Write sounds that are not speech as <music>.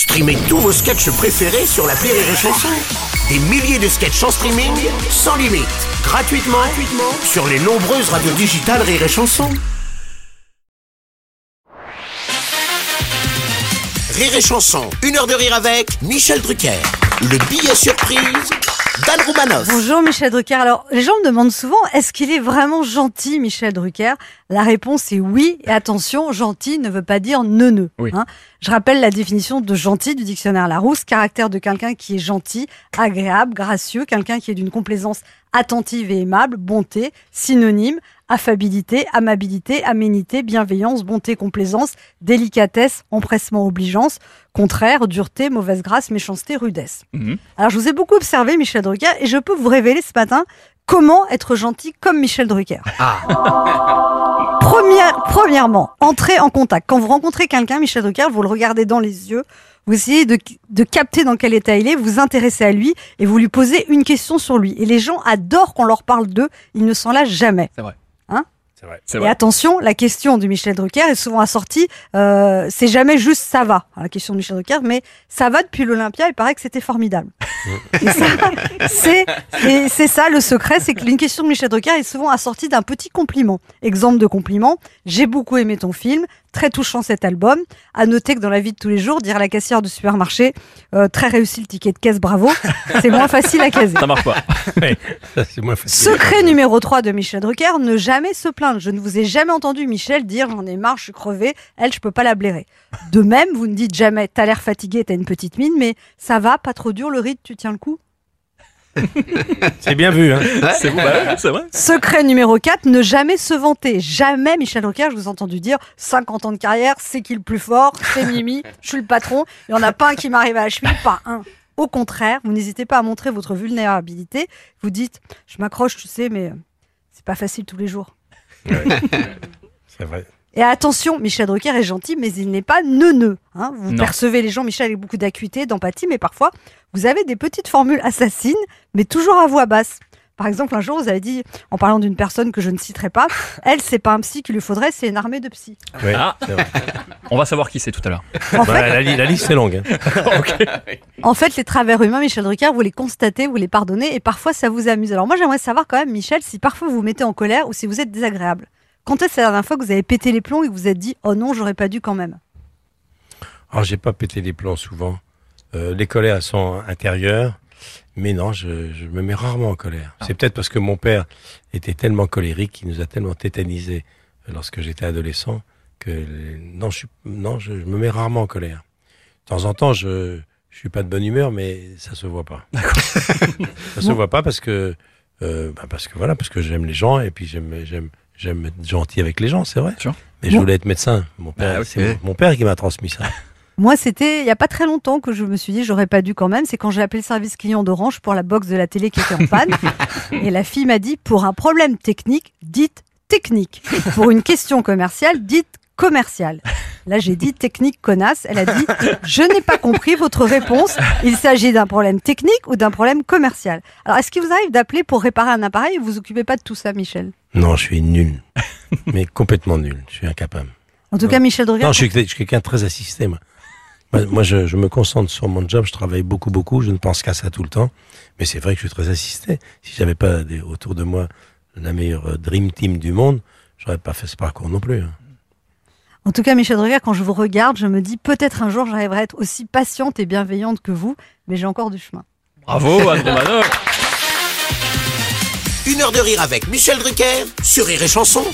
Streamez tous vos sketchs préférés sur la Rire et Chanson. Des milliers de sketchs en streaming, sans limite, gratuitement, gratuitement sur les nombreuses radios digitales Rire et Chanson. Rire et Chanson, une heure de rire avec Michel Drucker. Le billet surprise d'Anne Roumanoff. Bonjour Michel Drucker. Alors, les gens me demandent souvent, est-ce qu'il est vraiment gentil, Michel Drucker? La réponse est oui. Et attention, gentil ne veut pas dire neuneux. Oui. hein. Je rappelle la définition de gentil du dictionnaire Larousse, caractère de quelqu'un qui est gentil, agréable, gracieux, quelqu'un qui est d'une complaisance attentive et aimable, bonté, synonyme, affabilité, amabilité, aménité, bienveillance, bonté, complaisance, délicatesse, empressement, obligeance, contraire, dureté, mauvaise grâce, méchanceté, rudesse. Mhm. Alors, je vous ai beaucoup observé, Michel Drucker, et je peux vous révéler ce matin comment être gentil comme Michel Drucker. <laughs> Première, premièrement, entrer en contact. Quand vous rencontrez quelqu'un, Michel Drucker, vous le regardez dans les yeux, vous essayez de, de capter dans quel état il est, vous vous intéressez à lui et vous lui posez une question sur lui. Et les gens adorent qu'on leur parle d'eux, ils ne s'en lâchent jamais. C'est vrai. Hein vrai. Et vrai. attention, la question de Michel Drucker est souvent assortie, euh, c'est jamais juste ça va, la question de Michel Drucker, mais ça va depuis l'Olympia, il paraît que c'était formidable. Et ça, c'est, et c'est ça le secret, c'est que une question de Michel Drucker est souvent assortie d'un petit compliment. Exemple de compliment, j'ai beaucoup aimé ton film, très touchant cet album. À noter que dans la vie de tous les jours, dire à la caissière du supermarché, euh, très réussi le ticket de caisse, bravo, c'est moins <laughs> facile à caser. Ça marche pas. <laughs> Ça, c'est moins facile. Secret numéro 3 de Michel Drucker, ne jamais se plaindre. Je ne vous ai jamais entendu Michel dire j'en ai marre, je suis crevé, elle, je peux pas la blairer. De même, vous ne dites jamais t'as l'air fatigué, t'as une petite mine, mais ça va, pas trop dur le rythme, tu tiens le coup? <laughs> C'est bien vu, hein. C'est bah ouais, c'est vrai. Secret numéro 4, ne jamais se vanter. Jamais Michel Drucker, je vous ai entendu dire 50 ans de carrière, c'est qui le plus fort, c'est Mimi, je suis le patron, il n'y en a pas un qui m'arrive à la cheville, pas un. Au contraire, vous n'hésitez pas à montrer votre vulnérabilité. Vous dites, je m'accroche, tu sais, mais c'est pas facile tous les jours. <laughs> C'est vrai. Et attention, Michel Drucker est gentil, mais il n'est pas neuneux. Hein. Vous Non. percevez les gens, Michel, avec beaucoup d'acuité, d'empathie, mais parfois, vous avez des petites formules assassines, mais toujours à voix basse. Par exemple, un jour, vous avez dit, en parlant d'une personne que je ne citerai pas, elle, c'est pas un psy qu'il lui faudrait, c'est une armée de psy. Ouais, Ah. c'est vrai. On va savoir qui c'est tout à l'heure. Bah, la, la liste est longue. hein. <laughs> en fait, les travers humains, Michel Drucker, vous les constatez, vous les pardonnez, et parfois, ça vous amuse. Alors moi, j'aimerais savoir quand même, Michel, si parfois vous vous mettez en colère ou si vous êtes désagréable. Quand est-ce la dernière fois que vous avez pété les plombs et que vous vous êtes dit, oh non, j'aurais pas dû quand même? Alors, j'ai pas pété les plombs souvent. Euh, les colères elles sont intérieures. Mais non, je, je me mets rarement en colère. C'est peut-être parce que mon père était tellement colérique, qu'il nous a tellement tétanisés lorsque j'étais adolescent, que non, je, suis, non je, je me mets rarement en colère. De temps en temps, je, je suis pas de bonne humeur, mais ça se voit pas. <laughs> ça se Bon. voit pas parce que, euh, bah parce que voilà, parce que j'aime les gens et puis j'aime, j'aime, j'aime être gentil avec les gens, c'est vrai. Mais je voulais être médecin. Mon père, Ah, c'est mon, mon père qui m'a transmis ça. <laughs> Moi, c'était il y a pas très longtemps que je me suis dit j'aurais pas dû quand même. C'est quand j'ai appelé le service client d'Orange pour la box de la télé qui était en panne. <laughs> et la fille m'a dit pour un problème technique, dites technique. Pour une question commerciale, dites commerciale. Là, j'ai dit technique connasse. Elle a dit je n'ai pas compris votre réponse. Il s'agit d'un problème technique ou d'un problème commercial. Alors, est-ce qu'il vous arrive d'appeler pour réparer un appareil? Et vous vous occupez pas de tout ça, Michel? Non, je suis nul. <laughs> mais complètement nul. Je suis incapable. En tout cas, Michel Drucker. Non, je suis, quelqu'un de très assisté, moi. Moi, je, je me concentre sur mon job, je travaille beaucoup, beaucoup, je ne pense qu'à ça tout le temps. Mais c'est vrai que je suis très assisté. Si j'avais pas des- autour de moi la meilleure euh, dream team du monde, j'aurais pas fait ce parcours non plus. hein. En tout cas, Michel Drucker, quand je vous regarde, je me dis peut-être un jour j'arriverai à être aussi patiente et bienveillante que vous, mais j'ai encore du chemin. Bravo, Romanoff. Une heure de rire avec Michel Drucker sur Rire et Chanson.